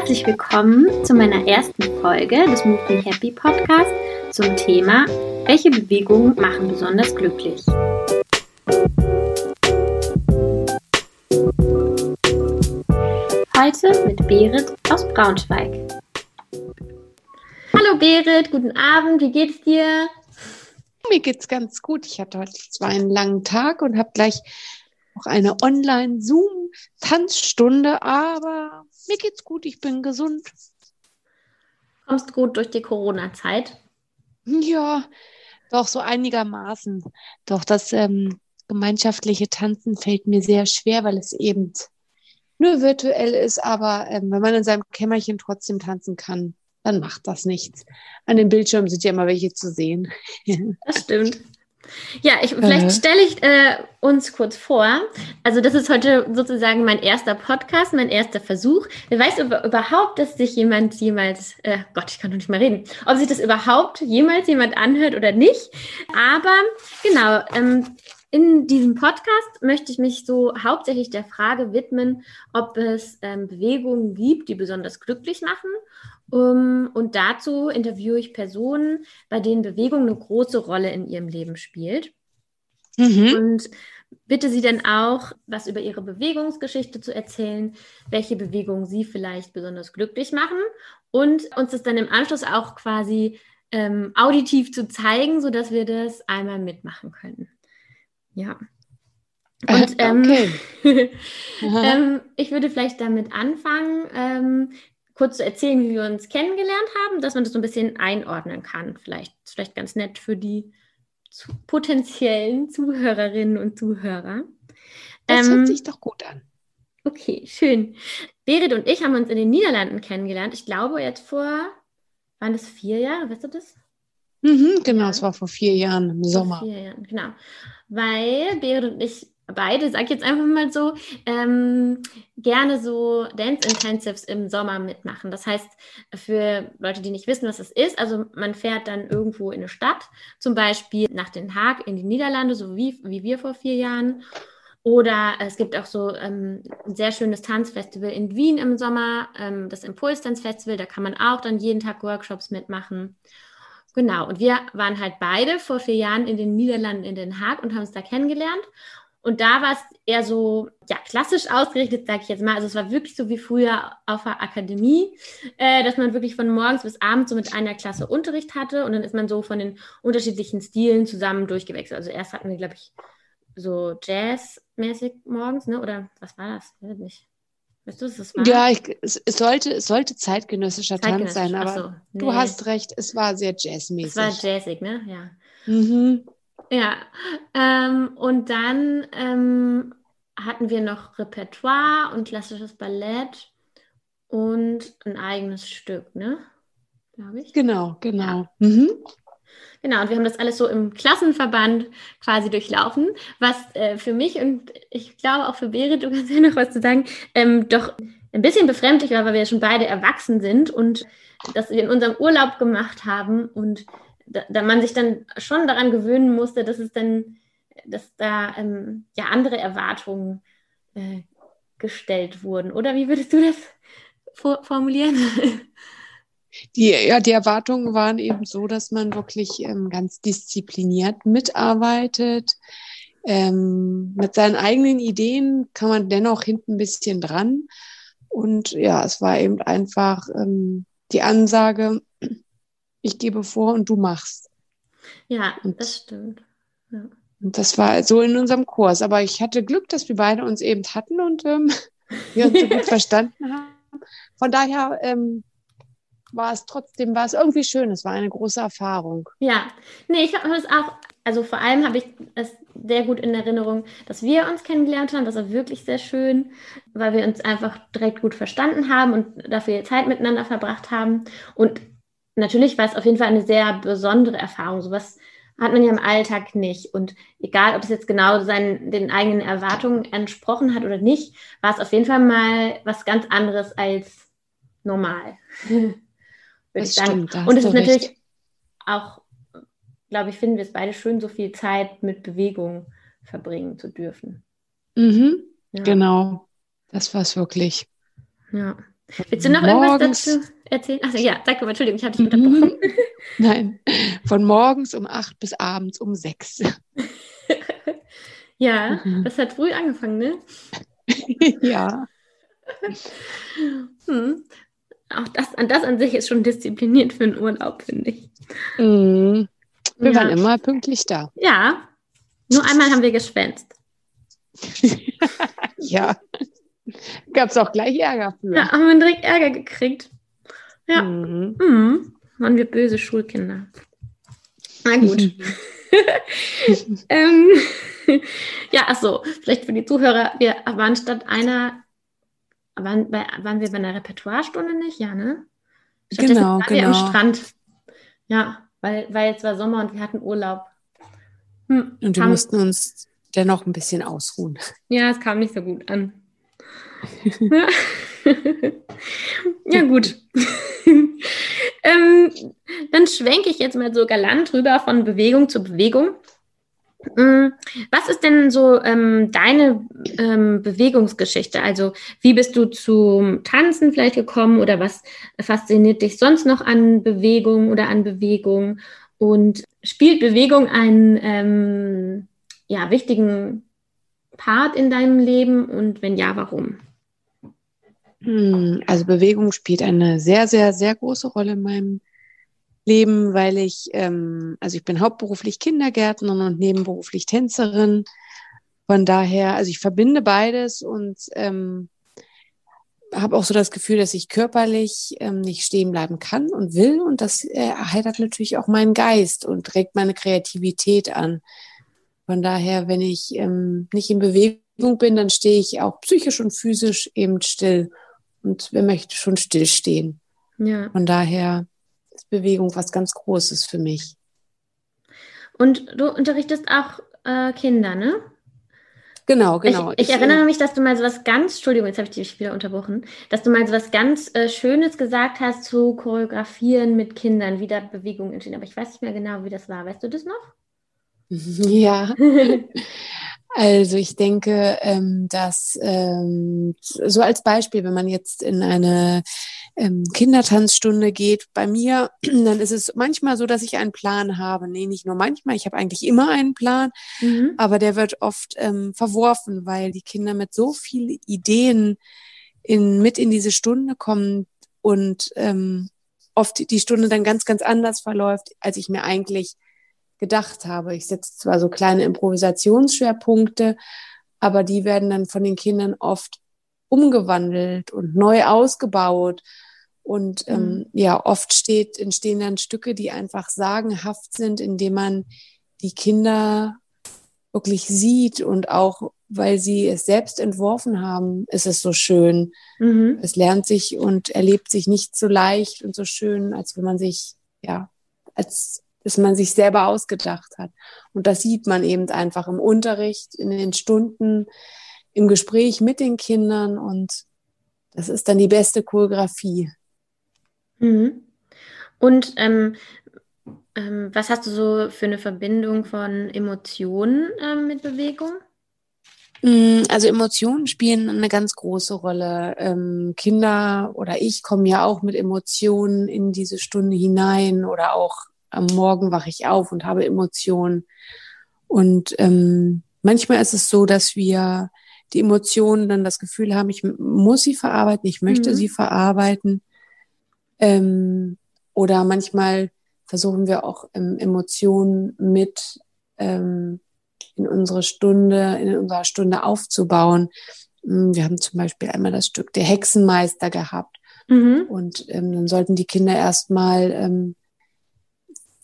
Herzlich willkommen zu meiner ersten Folge des Move Me Happy Podcast zum Thema Welche Bewegungen machen besonders glücklich? Heute mit Berit aus Braunschweig. Hallo Berit, guten Abend, wie geht's dir? Mir geht's ganz gut. Ich hatte heute zwar einen langen Tag und habe gleich noch eine Online-Zoom-Tanzstunde, aber mir geht's gut, ich bin gesund. Kommst gut durch die Corona-Zeit? Ja, doch so einigermaßen. Doch das ähm, gemeinschaftliche Tanzen fällt mir sehr schwer, weil es eben nur virtuell ist, aber ähm, wenn man in seinem Kämmerchen trotzdem tanzen kann, dann macht das nichts. An den Bildschirmen sind ja immer welche zu sehen. das stimmt. Ja, ich, vielleicht äh. stelle ich äh, uns kurz vor. Also das ist heute sozusagen mein erster Podcast, mein erster Versuch. Wer weiß über, überhaupt, dass sich jemand jemals, äh, Gott, ich kann doch nicht mehr reden, ob sich das überhaupt jemals jemand anhört oder nicht. Aber genau, ähm, in diesem Podcast möchte ich mich so hauptsächlich der Frage widmen, ob es ähm, Bewegungen gibt, die besonders glücklich machen um, und dazu interviewe ich Personen, bei denen Bewegung eine große Rolle in ihrem Leben spielt. Mhm. Und bitte sie dann auch, was über ihre Bewegungsgeschichte zu erzählen, welche Bewegungen sie vielleicht besonders glücklich machen und uns das dann im Anschluss auch quasi ähm, auditiv zu zeigen, sodass wir das einmal mitmachen können. Ja. Und ähm, okay. ähm, ich würde vielleicht damit anfangen, ähm, kurz zu erzählen, wie wir uns kennengelernt haben, dass man das so ein bisschen einordnen kann. Vielleicht vielleicht ganz nett für die zu potenziellen Zuhörerinnen und Zuhörer. Das ähm, hört sich doch gut an. Okay, schön. Berit und ich haben uns in den Niederlanden kennengelernt. Ich glaube jetzt vor, waren das vier Jahre, weißt du das? Mhm, genau, es war vor vier Jahren im Sommer. Vor vier Jahren, genau. Weil Berit und ich beide, sag ich jetzt einfach mal so, ähm, gerne so Dance Intensives im Sommer mitmachen. Das heißt, für Leute, die nicht wissen, was das ist, also man fährt dann irgendwo in eine Stadt, zum Beispiel nach Den Haag in die Niederlande, so wie, wie wir vor vier Jahren. Oder es gibt auch so ähm, ein sehr schönes Tanzfestival in Wien im Sommer, ähm, das Impulstanzfestival, da kann man auch dann jeden Tag Workshops mitmachen. Genau, und wir waren halt beide vor vier Jahren in den Niederlanden in Den Haag und haben uns da kennengelernt. Und da war es eher so, ja, klassisch ausgerichtet, sage ich jetzt mal. Also es war wirklich so wie früher auf der Akademie, äh, dass man wirklich von morgens bis abends so mit einer Klasse Unterricht hatte und dann ist man so von den unterschiedlichen Stilen zusammen durchgewechselt. Also erst hatten wir, glaube ich, so Jazz-mäßig morgens, ne? Oder was war das? Ich weiß nicht. Weißt du, was das war? Ja, ich, es, sollte, es sollte zeitgenössischer Tanz sein, aber so, nee. du hast recht, es war sehr jazzmäßig. Es war jazzig, ne? Ja. Mhm. Ja, ähm, und dann ähm, hatten wir noch Repertoire und klassisches Ballett und ein eigenes Stück, ne? Glaube ich. Genau, genau. Ja. Mhm. Genau, und wir haben das alles so im Klassenverband quasi durchlaufen, was äh, für mich und ich glaube auch für Berit, du kannst ja noch was zu sagen, ähm, doch ein bisschen befremdlich war, weil wir ja schon beide erwachsen sind und das wir in unserem Urlaub gemacht haben und da, da, man sich dann schon daran gewöhnen musste, dass es dann, dass da ähm, ja andere Erwartungen äh, gestellt wurden. Oder wie würdest du das for formulieren? Die, ja, die Erwartungen waren eben so, dass man wirklich ähm, ganz diszipliniert mitarbeitet. Ähm, mit seinen eigenen Ideen kann man dennoch hinten ein bisschen dran. Und ja, es war eben einfach ähm, die Ansage, ich gebe vor und du machst. Ja, und, das stimmt. Ja. Und das war so in unserem Kurs. Aber ich hatte Glück, dass wir beide uns eben hatten und ähm, wir uns so gut verstanden haben. Von daher ähm, war es trotzdem, war es irgendwie schön. Es war eine große Erfahrung. Ja, nee, ich habe es auch, also vor allem habe ich es sehr gut in Erinnerung, dass wir uns kennengelernt haben. Das war wirklich sehr schön, weil wir uns einfach direkt gut verstanden haben und dafür Zeit miteinander verbracht haben. Und natürlich war es auf jeden Fall eine sehr besondere Erfahrung. Sowas hat man ja im Alltag nicht. Und egal, ob es jetzt genau seinen, den eigenen Erwartungen entsprochen hat oder nicht, war es auf jeden Fall mal was ganz anderes als normal. Würde ich sagen. Stimmt, Und es ist natürlich recht. auch, glaube ich, finden wir es beide schön, so viel Zeit mit Bewegung verbringen zu dürfen. Mhm, ja. Genau, das war es wirklich. Ja. Willst du noch morgens, irgendwas dazu erzählen? Achso, ja, sag mal, Entschuldigung, ich hatte dich unterbrochen. Nein, von morgens um acht bis abends um sechs. ja, mhm. das hat früh angefangen, ne? ja. Hm. Auch das, das an sich ist schon diszipliniert für einen Urlaub, finde ich. Mhm. Wir ja. waren immer pünktlich da. Ja. Nur einmal haben wir geschwänzt. ja. Gab es auch gleich Ärger für. Ja, haben wir direkt Ärger gekriegt. Ja. Mhm. Mhm. Waren wir böse Schulkinder. Na gut. ähm, ja, achso, vielleicht für die Zuhörer, wir waren statt einer, waren, bei, waren wir bei einer Repertoirestunde nicht? Ja, ne? Stattdessen genau, waren genau. wir am genau. Strand. Ja, weil, weil es war Sommer und wir hatten Urlaub. Hm, und wir mussten uns dennoch ein bisschen ausruhen. Ja, es kam nicht so gut an. ja. gut. ähm, dann schwenke ich jetzt mal so galant rüber von Bewegung zu Bewegung. Mm, was ist denn so ähm, deine ähm, Bewegungsgeschichte? Also wie bist du zum Tanzen vielleicht gekommen oder was fasziniert dich sonst noch an Bewegung oder an Bewegung? Und spielt Bewegung einen ähm, ja, wichtigen Part in deinem Leben und wenn ja, warum? Hm, also Bewegung spielt eine sehr, sehr, sehr große Rolle in meinem Leben, weil ich, ähm, also ich bin hauptberuflich Kindergärtnerin und nebenberuflich Tänzerin. Von daher, also ich verbinde beides und ähm, habe auch so das Gefühl, dass ich körperlich ähm, nicht stehen bleiben kann und will. Und das äh, erheitert natürlich auch meinen Geist und regt meine Kreativität an. Von daher, wenn ich ähm, nicht in Bewegung bin, dann stehe ich auch psychisch und physisch eben still. Und wer möchte schon stillstehen? Ja. Von daher ist Bewegung was ganz Großes für mich. Und du unterrichtest auch äh, Kinder, ne? Genau, genau. Ich, ich, ich erinnere mich, dass du mal so was ganz, Entschuldigung, jetzt habe ich dich wieder unterbrochen, dass du mal so was ganz äh, Schönes gesagt hast zu choreografieren mit Kindern, wie da Bewegungen entstehen. Aber ich weiß nicht mehr genau, wie das war. Weißt du das noch? Ja. Also ich denke, ähm, dass ähm, so als Beispiel, wenn man jetzt in eine ähm, Kindertanzstunde geht, bei mir, dann ist es manchmal so, dass ich einen Plan habe. Nee, nicht nur manchmal, ich habe eigentlich immer einen Plan, mhm. aber der wird oft ähm, verworfen, weil die Kinder mit so vielen Ideen in, mit in diese Stunde kommen und ähm, oft die Stunde dann ganz, ganz anders verläuft, als ich mir eigentlich gedacht habe. Ich setze zwar so kleine Improvisationsschwerpunkte, aber die werden dann von den Kindern oft umgewandelt und neu ausgebaut. Und ähm, mhm. ja, oft steht, entstehen dann Stücke, die einfach sagenhaft sind, indem man die Kinder wirklich sieht und auch, weil sie es selbst entworfen haben, ist es so schön. Mhm. Es lernt sich und erlebt sich nicht so leicht und so schön, als wenn man sich, ja, als das man sich selber ausgedacht hat. Und das sieht man eben einfach im Unterricht, in den Stunden, im Gespräch mit den Kindern und das ist dann die beste Choreografie. Mhm. Und ähm, ähm, was hast du so für eine Verbindung von Emotionen ähm, mit Bewegung? Mm, also Emotionen spielen eine ganz große Rolle. Ähm, Kinder oder ich kommen ja auch mit Emotionen in diese Stunde hinein oder auch am Morgen wache ich auf und habe Emotionen. Und ähm, manchmal ist es so, dass wir die Emotionen dann das Gefühl haben, ich muss sie verarbeiten, ich möchte mhm. sie verarbeiten. Ähm, oder manchmal versuchen wir auch ähm, Emotionen mit ähm, in unsere Stunde, in unserer Stunde aufzubauen. Mm, wir haben zum Beispiel einmal das Stück Der Hexenmeister gehabt. Mhm. Und ähm, dann sollten die Kinder erstmal ähm,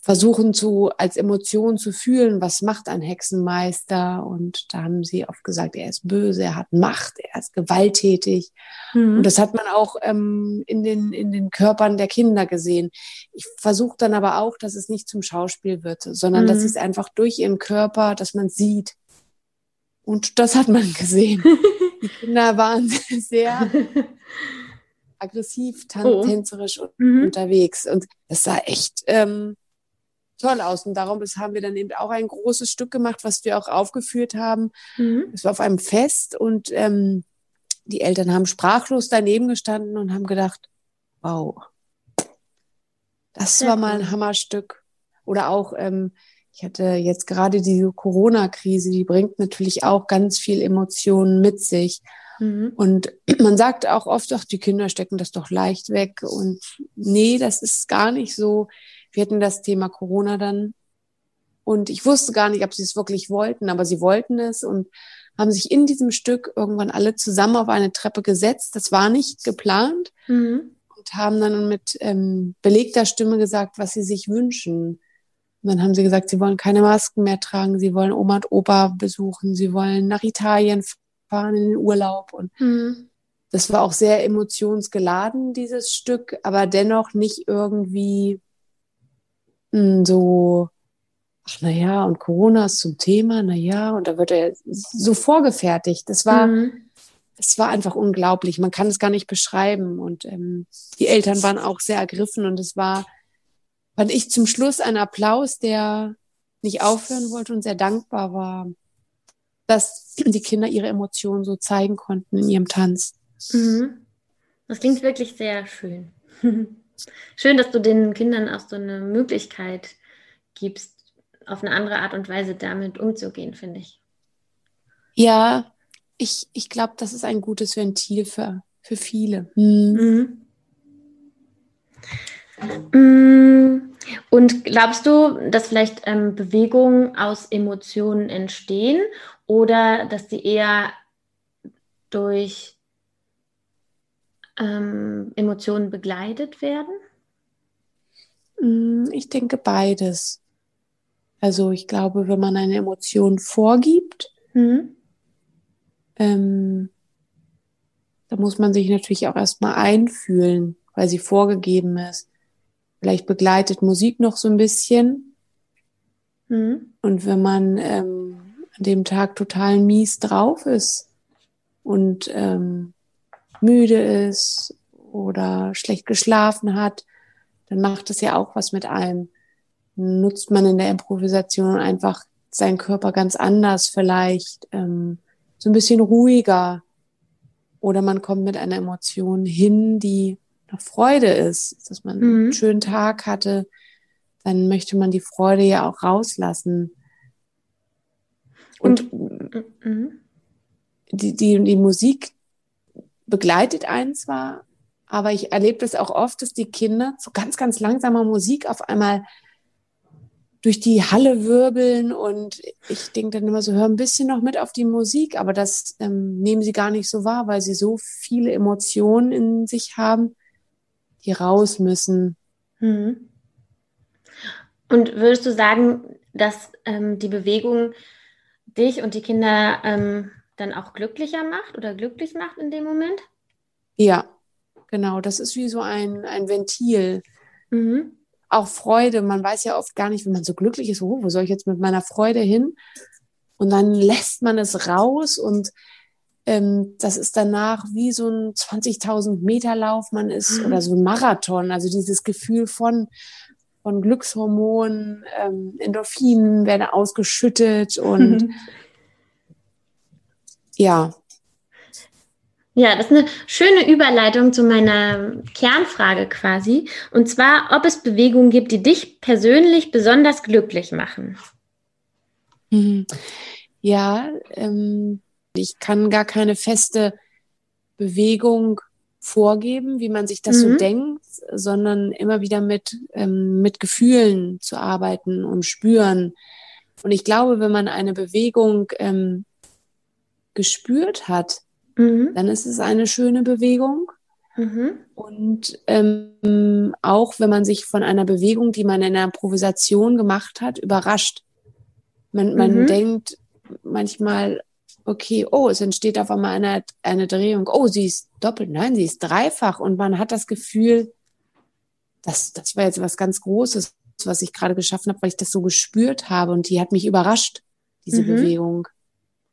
versuchen zu, als Emotion zu fühlen, was macht ein Hexenmeister? Und da haben sie oft gesagt, er ist böse, er hat Macht, er ist gewalttätig. Mhm. Und das hat man auch ähm, in, den, in den Körpern der Kinder gesehen. Ich versuche dann aber auch, dass es nicht zum Schauspiel wird, sondern mhm. dass es einfach durch ihren Körper, dass man sieht. Und das hat man gesehen. Die Kinder waren sehr aggressiv, oh. tänzerisch mhm. unterwegs. Und das war echt ähm, toll aus. Und darum ist, haben wir dann eben auch ein großes Stück gemacht, was wir auch aufgeführt haben. Mhm. Es war auf einem Fest und ähm, die Eltern haben sprachlos daneben gestanden und haben gedacht, wow, das Sehr war mal ein Hammerstück. Oder auch, ähm, ich hatte jetzt gerade diese Corona-Krise, die bringt natürlich auch ganz viel Emotionen mit sich. Mhm. Und man sagt auch oft, ach, die Kinder stecken das doch leicht weg. Und nee, das ist gar nicht so. Wir hatten das Thema Corona dann. Und ich wusste gar nicht, ob sie es wirklich wollten, aber sie wollten es und haben sich in diesem Stück irgendwann alle zusammen auf eine Treppe gesetzt. Das war nicht geplant. Mhm. Und haben dann mit ähm, belegter Stimme gesagt, was sie sich wünschen. Und dann haben sie gesagt, sie wollen keine Masken mehr tragen, sie wollen Oma und Opa besuchen, sie wollen nach Italien fahren in den Urlaub. Und mhm. das war auch sehr emotionsgeladen, dieses Stück, aber dennoch nicht irgendwie so, ach naja, und Corona ist zum Thema, naja, und da wird er so vorgefertigt. Das war, mhm. es war einfach unglaublich. Man kann es gar nicht beschreiben. Und ähm, die Eltern waren auch sehr ergriffen und es war, fand ich zum Schluss ein Applaus, der nicht aufhören wollte und sehr dankbar war dass die Kinder ihre Emotionen so zeigen konnten in ihrem Tanz. Mhm. Das klingt wirklich sehr schön. schön, dass du den Kindern auch so eine Möglichkeit gibst, auf eine andere Art und Weise damit umzugehen, finde ich. Ja, ich, ich glaube, das ist ein gutes Ventil für, für viele. Mhm. Mhm. Und glaubst du, dass vielleicht ähm, Bewegungen aus Emotionen entstehen oder dass die eher durch ähm, Emotionen begleitet werden? Mm, ich denke beides. Also ich glaube, wenn man eine Emotion vorgibt, mhm. ähm, da muss man sich natürlich auch erstmal einfühlen, weil sie vorgegeben ist. Vielleicht begleitet Musik noch so ein bisschen. Mhm. Und wenn man ähm, an dem Tag total mies drauf ist und ähm, müde ist oder schlecht geschlafen hat, dann macht es ja auch was mit einem. Nutzt man in der Improvisation einfach seinen Körper ganz anders, vielleicht ähm, so ein bisschen ruhiger. Oder man kommt mit einer Emotion hin, die noch Freude ist, dass man mhm. einen schönen Tag hatte, dann möchte man die Freude ja auch rauslassen. Und, und mhm. die, die, die Musik begleitet einen zwar, aber ich erlebe das auch oft, dass die Kinder zu ganz, ganz langsamer Musik auf einmal durch die Halle wirbeln und ich denke dann immer so, hör ein bisschen noch mit auf die Musik, aber das ähm, nehmen sie gar nicht so wahr, weil sie so viele Emotionen in sich haben, die raus müssen. Mhm. Und würdest du sagen, dass ähm, die Bewegung dich und die Kinder ähm, dann auch glücklicher macht oder glücklich macht in dem Moment? Ja, genau. Das ist wie so ein, ein Ventil. Mhm. Auch Freude. Man weiß ja oft gar nicht, wenn man so glücklich ist, oh, wo soll ich jetzt mit meiner Freude hin? Und dann lässt man es raus und ähm, das ist danach wie so ein 20.000 Meter Lauf, man ist, mhm. oder so ein Marathon. Also dieses Gefühl von, von Glückshormonen, ähm, Endorphinen werden ausgeschüttet und ja. Ja, das ist eine schöne Überleitung zu meiner Kernfrage quasi. Und zwar, ob es Bewegungen gibt, die dich persönlich besonders glücklich machen. Mhm. Ja, ähm, ich kann gar keine feste Bewegung vorgeben, wie man sich das mhm. so denkt, sondern immer wieder mit, ähm, mit Gefühlen zu arbeiten und spüren. Und ich glaube, wenn man eine Bewegung ähm, gespürt hat, mhm. dann ist es eine schöne Bewegung. Mhm. Und ähm, auch wenn man sich von einer Bewegung, die man in einer Improvisation gemacht hat, überrascht. Man, man mhm. denkt manchmal, okay, oh, es entsteht auf einmal eine, eine Drehung, oh, sie ist doppelt, nein, sie ist dreifach und man hat das Gefühl, das, das war jetzt was ganz Großes, was ich gerade geschaffen habe, weil ich das so gespürt habe und die hat mich überrascht, diese mhm. Bewegung.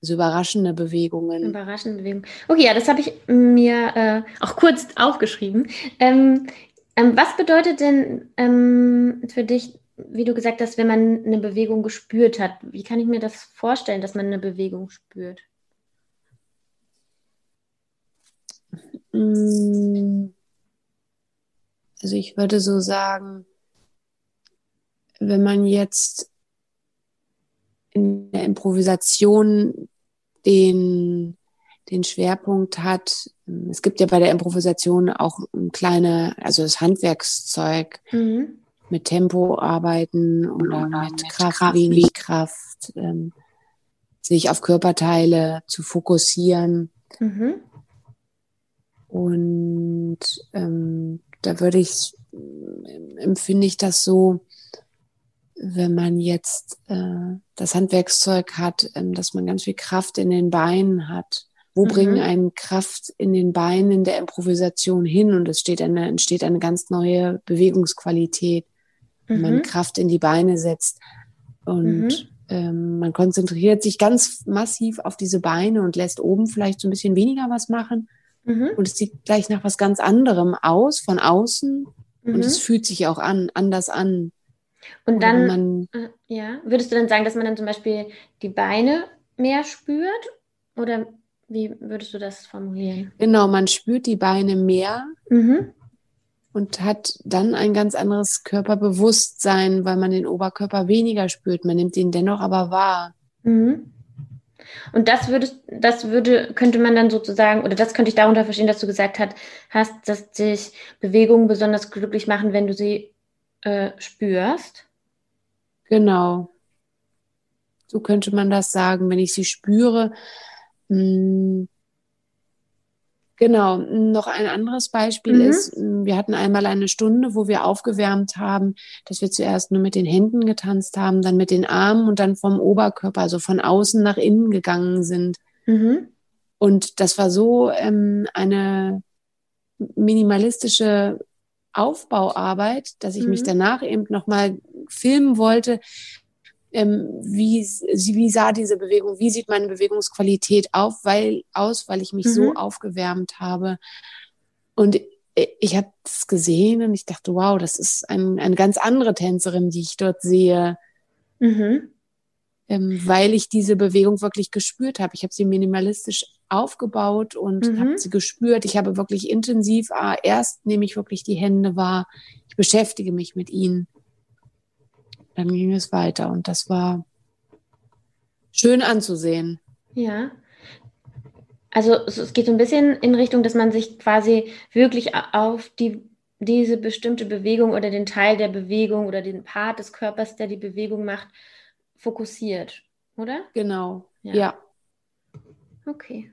Also überraschende Bewegungen. Überraschende Bewegungen. Okay, ja, das habe ich mir äh, auch kurz aufgeschrieben. Ähm, ähm, was bedeutet denn ähm, für dich wie du gesagt hast, wenn man eine Bewegung gespürt hat, wie kann ich mir das vorstellen, dass man eine Bewegung spürt? Mm, also ich würde so sagen, wenn man jetzt in der Improvisation den, den Schwerpunkt hat, es gibt ja bei der Improvisation auch ein kleine, also das Handwerkszeug mhm. mit Tempo arbeiten oder, oder mit, Kraft, Kraft, wenig Kraft, ähm, sich auf Körperteile zu fokussieren. Mhm. Und ähm, da würde ich, empfinde ich das so, wenn man jetzt äh, das Handwerkszeug hat, ähm, dass man ganz viel Kraft in den Beinen hat. Wo mhm. bringen einen Kraft in den Beinen der Improvisation hin und es steht eine, entsteht eine ganz neue Bewegungsqualität, wenn mhm. man Kraft in die Beine setzt. Und mhm. ähm, man konzentriert sich ganz massiv auf diese Beine und lässt oben vielleicht so ein bisschen weniger was machen. Mhm. Und es sieht gleich nach was ganz anderem aus, von außen. Und es mhm. fühlt sich auch an, anders an. Und dann, man, äh, ja, würdest du dann sagen, dass man dann zum Beispiel die Beine mehr spürt? Oder wie würdest du das formulieren? Genau, man spürt die Beine mehr mhm. und hat dann ein ganz anderes Körperbewusstsein, weil man den Oberkörper weniger spürt. Man nimmt ihn dennoch aber wahr. Mhm. Und das würdest, das würde, könnte man dann sozusagen, oder das könnte ich darunter verstehen, dass du gesagt hast, dass dich Bewegungen besonders glücklich machen, wenn du sie äh, spürst. Genau. So könnte man das sagen, wenn ich sie spüre. Mh, hm, Genau, noch ein anderes Beispiel mhm. ist, hm, wir hatten einmal eine Stunde, wo wir aufgewärmt haben, dass wir zuerst nur mit den Händen getanzt haben, dann mit den Armen und dann vom Oberkörper, also von außen nach innen gegangen sind. Mhm. Und das war so ähm, eine minimalistische Aufbauarbeit, dass ich mhm. mich danach eben nochmal filmen wollte, ähm, wie, wie sah diese Bewegung, wie sieht meine Bewegungsqualität auf, weil, aus, weil ich mich mhm. so aufgewärmt habe. Und ich habe es gesehen und ich dachte, wow, das ist ein, eine ganz andere Tänzerin, die ich dort sehe. Mhm. Ähm, weil ich diese Bewegung wirklich gespürt habe. Ich habe sie minimalistisch aufgebaut und mhm. habe sie gespürt. Ich habe wirklich intensiv, ah, erst nehme ich wirklich die Hände wahr, ich beschäftige mich mit ihnen. Dann ging es weiter und das war schön anzusehen. Ja. Also es geht so ein bisschen in Richtung, dass man sich quasi wirklich auf die, diese bestimmte Bewegung oder den Teil der Bewegung oder den Part des Körpers, der die Bewegung macht, fokussiert, oder? Genau. ja. ja. Okay.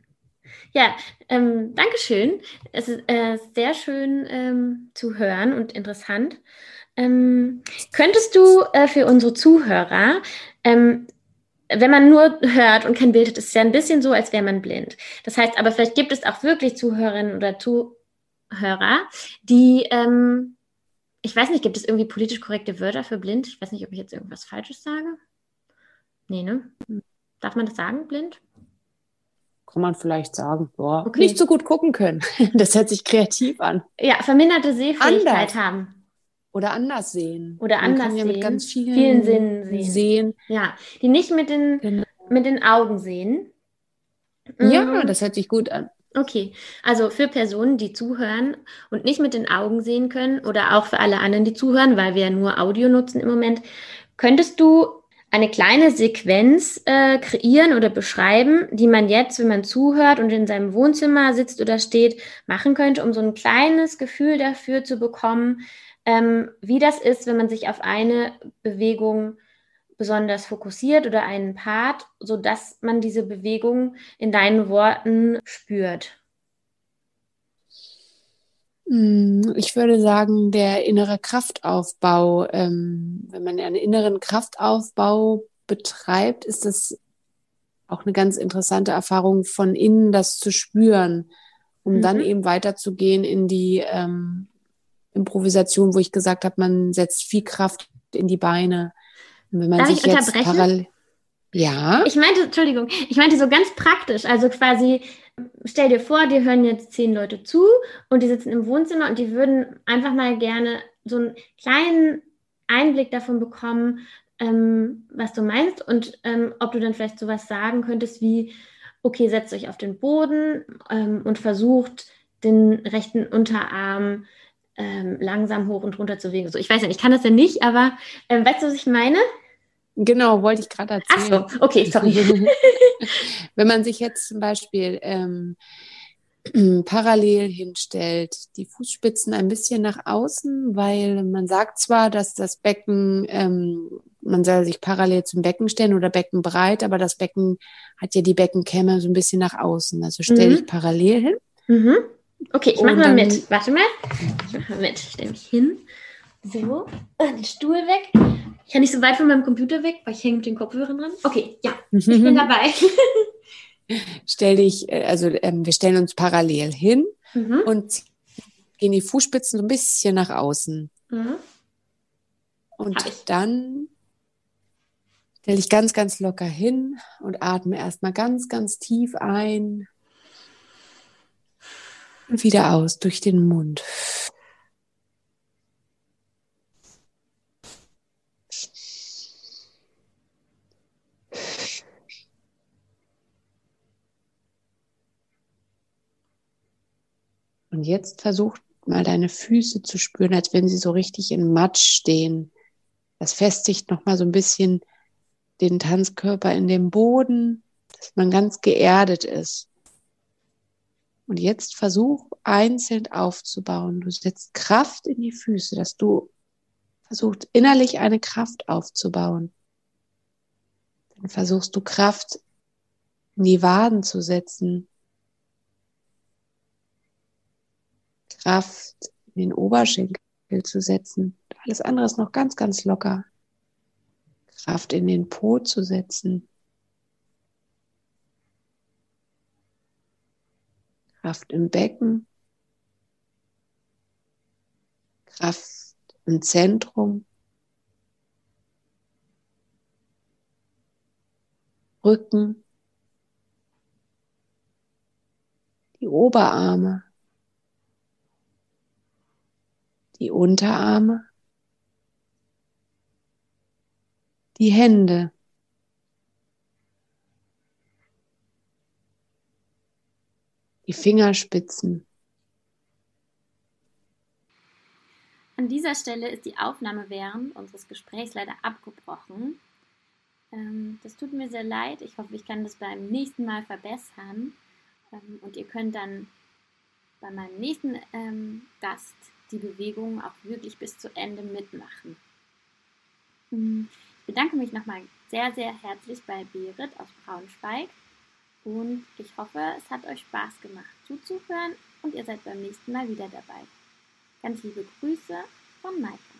Ja, ähm, schön. Es ist äh, sehr schön ähm, zu hören und interessant. Ähm, könntest du äh, für unsere Zuhörer, ähm, wenn man nur hört und kein Bild hat, ist es ja ein bisschen so, als wäre man blind. Das heißt aber, vielleicht gibt es auch wirklich Zuhörerinnen oder Zuhörer, die, ähm, ich weiß nicht, gibt es irgendwie politisch korrekte Wörter für blind? Ich weiß nicht, ob ich jetzt irgendwas Falsches sage. Nee, ne? Darf man das sagen, blind? kann man vielleicht sagen, boah, okay. nicht so gut gucken können. Das hört sich kreativ an. Ja, verminderte Sehfähigkeit anders. haben. Oder anders sehen. Oder man anders ja sehen. mit ganz vielen, vielen Sinnen sehen. sehen. Ja, die nicht mit den, genau. mit den Augen sehen. Ja, mhm. das hört sich gut an. Okay, also für Personen, die zuhören und nicht mit den Augen sehen können oder auch für alle anderen, die zuhören, weil wir ja nur Audio nutzen im Moment, könntest du eine kleine Sequenz äh, kreieren oder beschreiben, die man jetzt, wenn man zuhört und in seinem Wohnzimmer sitzt oder steht, machen könnte, um so ein kleines Gefühl dafür zu bekommen, ähm, wie das ist, wenn man sich auf eine Bewegung besonders fokussiert oder einen Part, sodass man diese Bewegung in deinen Worten spürt. Hm, ich würde sagen, der innere Kraftaufbau, ähm, wenn man einen inneren Kraftaufbau betreibt, ist das auch eine ganz interessante Erfahrung, von innen das zu spüren, um mhm. dann eben weiterzugehen in die ähm, Improvisation, wo ich gesagt habe, man setzt viel Kraft in die Beine. Und wenn man Darf sich ich jetzt parallel. Ja. Ich meinte, Entschuldigung, ich meinte so ganz praktisch, also quasi stell dir vor, dir hören jetzt zehn Leute zu und die sitzen im Wohnzimmer und die würden einfach mal gerne so einen kleinen Einblick davon bekommen, ähm, was du meinst und ähm, ob du dann vielleicht sowas sagen könntest wie, okay, setzt euch auf den Boden ähm, und versucht den rechten Unterarm ähm, langsam hoch und runter zu bewegen. So, ich weiß nicht, ich kann das ja nicht, aber ähm, weißt du, was ich meine? Genau, wollte ich gerade erzählen. Ach so, okay, sorry. Wenn man sich jetzt zum Beispiel ähm, parallel hinstellt, die Fußspitzen ein bisschen nach außen, weil man sagt zwar, dass das Becken, ähm, man soll sich parallel zum Becken stellen oder Becken breit, aber das Becken hat ja die Beckenkämme so ein bisschen nach außen. Also stell mhm. dich parallel hin. Mhm. Okay, ich mache mal mit. Warte mal. Ich mache mal mit. Ich stelle mich hin. So, den Stuhl weg. Ich kann nicht so weit von meinem Computer weg, weil ich hänge mit den Kopfhörern dran. Okay, ja, ich bin dabei. Stell dich, äh, also ähm, wir stellen uns parallel hin mhm. und gehen die Fußspitzen so ein bisschen nach außen. Mhm. Und dann stell dich ganz, ganz locker hin und atme erstmal ganz, ganz tief ein und wieder aus durch den Mund. Und jetzt versuch mal deine Füße zu spüren, als wenn sie so richtig in Matsch stehen. Das festigt nochmal so ein bisschen den Tanzkörper in dem Boden, dass man ganz geerdet ist. Und jetzt versuch einzeln aufzubauen. Du setzt Kraft in die Füße, dass du versuchst innerlich eine Kraft aufzubauen. Dann versuchst du Kraft in die Waden zu setzen, Kraft in den Oberschenkel zu setzen. Alles andere ist noch ganz, ganz locker. Kraft in den Po zu setzen. Kraft im Becken. Kraft im Zentrum. Rücken. Die Oberarme. Die Unterarme, die Hände, die Fingerspitzen. An dieser Stelle ist die Aufnahme während unseres Gesprächs leider abgebrochen. Ähm, das tut mir sehr leid. Ich hoffe, ich kann das beim nächsten Mal verbessern. Ähm, und ihr könnt dann bei meinem nächsten ähm, Gast die Bewegung auch wirklich bis zu Ende mitmachen. Hm, ich bedanke mich nochmal sehr, sehr herzlich bei Berit aus Braunschweig und ich hoffe, es hat euch Spaß gemacht zuzuhören und ihr seid beim nächsten Mal wieder dabei. Ganz liebe Grüße von Maike.